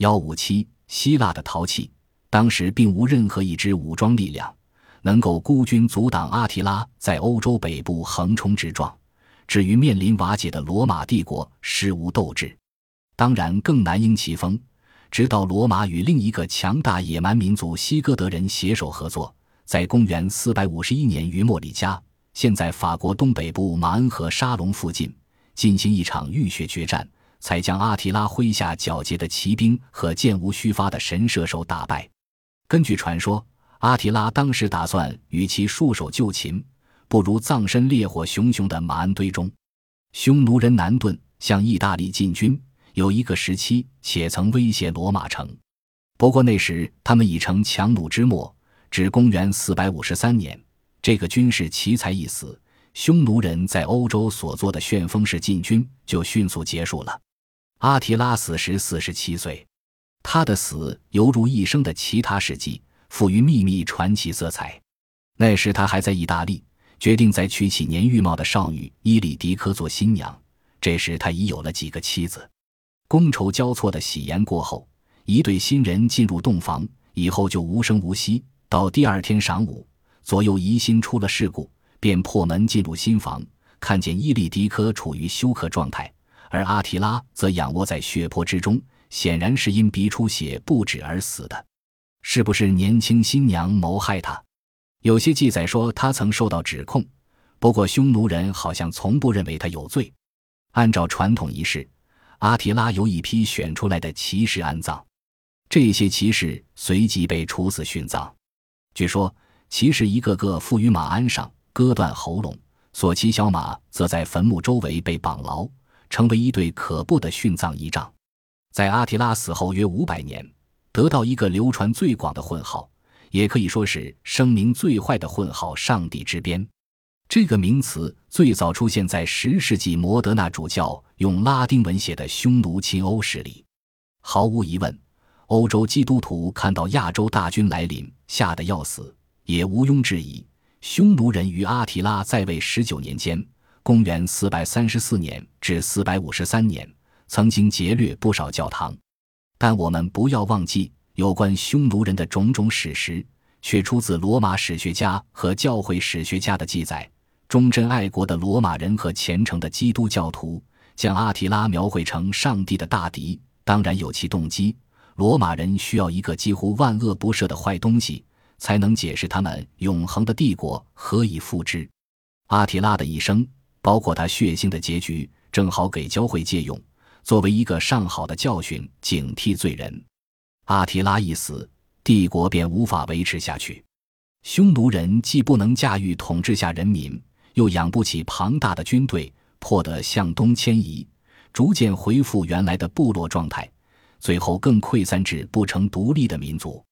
幺五七，希腊的陶器，当时并无任何一支武装力量能够孤军阻挡阿提拉在欧洲北部横冲直撞，至于面临瓦解的罗马帝国，实无斗志。当然更难应其风。直到罗马与另一个强大野蛮民族西哥德人携手合作，在公元四百五十一年于莫里加（现在法国东北部马恩河沙龙附近）进行一场浴血决战。才将阿提拉麾下皎洁的骑兵和箭无虚发的神射手打败。根据传说，阿提拉当时打算与其束手就擒，不如葬身烈火熊熊的马鞍堆中。匈奴人南顿向意大利进军，有一个时期且曾威胁罗马城。不过那时他们已成强弩之末。至公元453年，这个军事奇才一死，匈奴人在欧洲所做的旋风式进军就迅速结束了。阿提拉死时四十七岁，他的死犹如一生的其他事迹，赋予秘密传奇色彩。那时他还在意大利，决定再娶起年玉貌的少女伊里迪科做新娘。这时他已有了几个妻子。觥筹交错的喜宴过后，一对新人进入洞房，以后就无声无息。到第二天晌午，左右疑心出了事故，便破门进入新房，看见伊里迪科处于休克状态。而阿提拉则仰卧在血泊之中，显然是因鼻出血不止而死的。是不是年轻新娘谋害他？有些记载说他曾受到指控，不过匈奴人好像从不认为他有罪。按照传统仪式，阿提拉由一批选出来的骑士安葬，这些骑士随即被处死殉葬。据说骑士一个个附于马鞍上，割断喉咙，所骑小马则在坟墓周围被绑牢。成为一对可怖的殉葬仪仗，在阿提拉死后约五百年，得到一个流传最广的混号，也可以说是声名最坏的混号“上帝之鞭”。这个名词最早出现在十世纪摩德纳主教用拉丁文写的匈奴侵欧史里。毫无疑问，欧洲基督徒看到亚洲大军来临，吓得要死，也毋庸置疑，匈奴人于阿提拉在位十九年间。公元四百三十四年至四百五十三年，曾经劫掠不少教堂，但我们不要忘记，有关匈奴人的种种史实，却出自罗马史学家和教会史学家的记载。忠贞爱国的罗马人和虔诚的基督教徒将阿提拉描绘成上帝的大敌，当然有其动机。罗马人需要一个几乎万恶不赦的坏东西，才能解释他们永恒的帝国何以复之。阿提拉的一生。包括他血腥的结局，正好给教会借用，作为一个上好的教训，警惕罪人。阿提拉一死，帝国便无法维持下去。匈奴人既不能驾驭统治下人民，又养不起庞大的军队，迫得向东迁移，逐渐恢复原来的部落状态，最后更溃散至不成独立的民族。